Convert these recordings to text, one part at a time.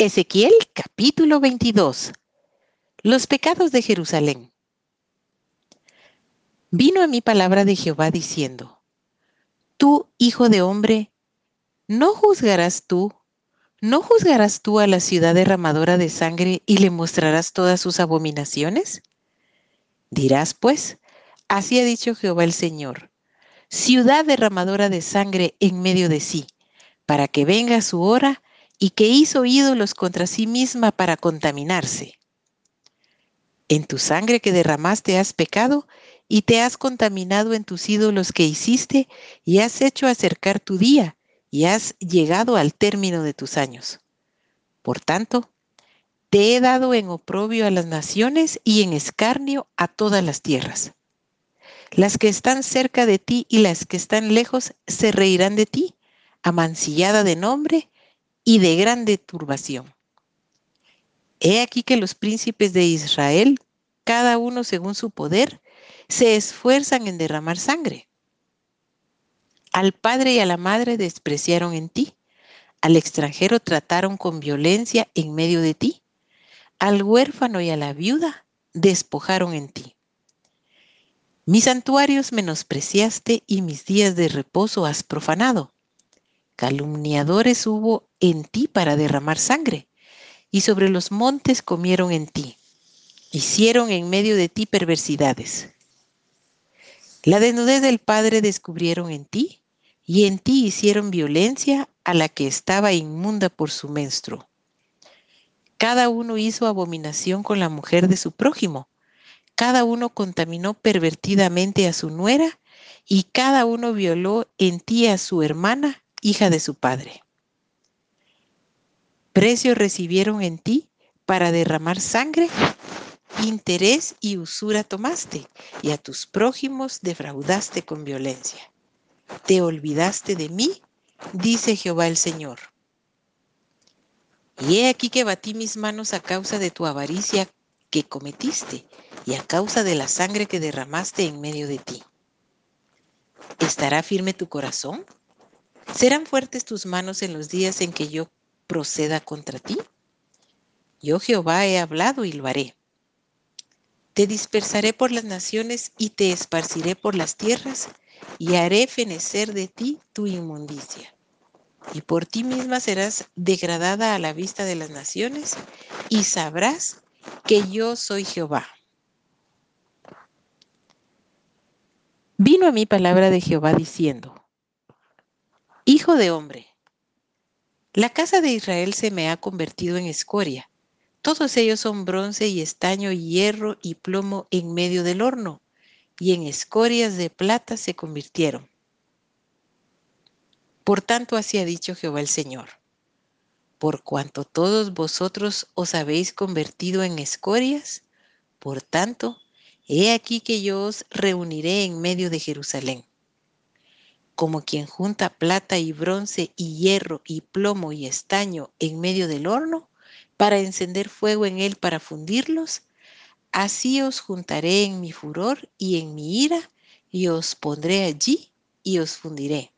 Ezequiel capítulo 22. Los pecados de Jerusalén. Vino a mí palabra de Jehová diciendo, Tú, hijo de hombre, ¿no juzgarás tú, no juzgarás tú a la ciudad derramadora de sangre y le mostrarás todas sus abominaciones? Dirás pues, así ha dicho Jehová el Señor, ciudad derramadora de sangre en medio de sí, para que venga su hora y que hizo ídolos contra sí misma para contaminarse. En tu sangre que derramaste has pecado y te has contaminado en tus ídolos que hiciste y has hecho acercar tu día y has llegado al término de tus años. Por tanto, te he dado en oprobio a las naciones y en escarnio a todas las tierras. Las que están cerca de ti y las que están lejos se reirán de ti, amancillada de nombre y de grande turbación. He aquí que los príncipes de Israel, cada uno según su poder, se esfuerzan en derramar sangre. Al padre y a la madre despreciaron en ti, al extranjero trataron con violencia en medio de ti, al huérfano y a la viuda despojaron en ti. Mis santuarios menospreciaste y mis días de reposo has profanado. Calumniadores hubo en ti para derramar sangre, y sobre los montes comieron en ti. Hicieron en medio de ti perversidades. La desnudez del Padre descubrieron en ti, y en ti hicieron violencia a la que estaba inmunda por su menstruo. Cada uno hizo abominación con la mujer de su prójimo, cada uno contaminó pervertidamente a su nuera, y cada uno violó en ti a su hermana, hija de su padre precio recibieron en ti para derramar sangre, interés y usura tomaste, y a tus prójimos defraudaste con violencia. ¿Te olvidaste de mí? Dice Jehová el Señor. Y he aquí que batí mis manos a causa de tu avaricia que cometiste y a causa de la sangre que derramaste en medio de ti. ¿Estará firme tu corazón? ¿Serán fuertes tus manos en los días en que yo proceda contra ti? Yo Jehová he hablado y lo haré. Te dispersaré por las naciones y te esparciré por las tierras y haré fenecer de ti tu inmundicia. Y por ti misma serás degradada a la vista de las naciones y sabrás que yo soy Jehová. Vino a mí palabra de Jehová diciendo, Hijo de hombre, la casa de Israel se me ha convertido en escoria. Todos ellos son bronce y estaño, hierro y plomo en medio del horno, y en escorias de plata se convirtieron. Por tanto, así ha dicho Jehová el Señor. Por cuanto todos vosotros os habéis convertido en escorias, por tanto, he aquí que yo os reuniré en medio de Jerusalén como quien junta plata y bronce y hierro y plomo y estaño en medio del horno para encender fuego en él para fundirlos, así os juntaré en mi furor y en mi ira y os pondré allí y os fundiré.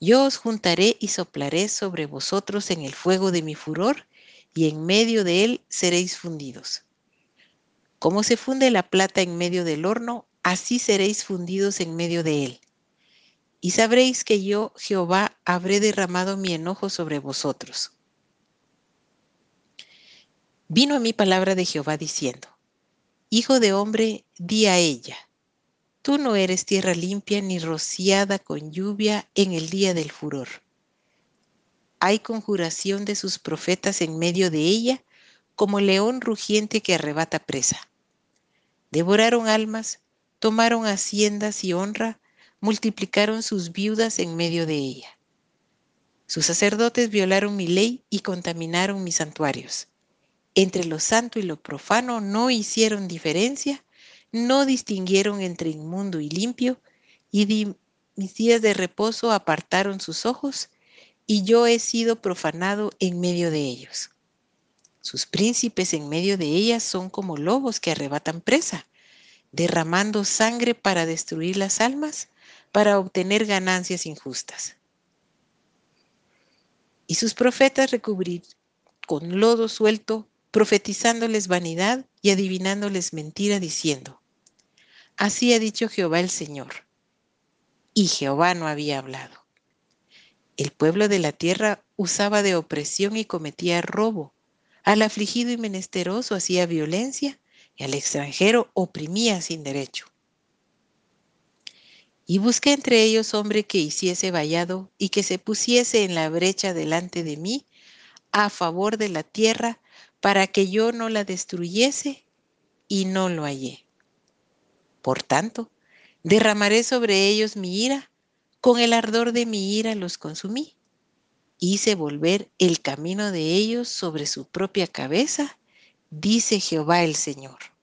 Yo os juntaré y soplaré sobre vosotros en el fuego de mi furor, y en medio de él seréis fundidos. Como se funde la plata en medio del horno, así seréis fundidos en medio de él y sabréis que yo, Jehová, habré derramado mi enojo sobre vosotros. Vino a mí palabra de Jehová diciendo, Hijo de hombre, di a ella, tú no eres tierra limpia ni rociada con lluvia en el día del furor. Hay conjuración de sus profetas en medio de ella, como león rugiente que arrebata presa. Devoraron almas, tomaron haciendas y honra, multiplicaron sus viudas en medio de ella. Sus sacerdotes violaron mi ley y contaminaron mis santuarios. Entre lo santo y lo profano no hicieron diferencia, no distinguieron entre inmundo y limpio, y mis días de reposo apartaron sus ojos, y yo he sido profanado en medio de ellos. Sus príncipes en medio de ellas son como lobos que arrebatan presa, derramando sangre para destruir las almas para obtener ganancias injustas. y sus profetas recubrir con lodo suelto, profetizándoles vanidad y adivinándoles mentira, diciendo, Así ha dicho Jehová el Señor. Y Jehová no había hablado. El pueblo de la tierra usaba de opresión y cometía robo. Al afligido y menesteroso hacía violencia y al extranjero oprimía sin derecho. Y busqué entre ellos hombre que hiciese vallado y que se pusiese en la brecha delante de mí a favor de la tierra para que yo no la destruyese y no lo hallé. Por tanto, derramaré sobre ellos mi ira, con el ardor de mi ira los consumí. Hice volver el camino de ellos sobre su propia cabeza, dice Jehová el Señor.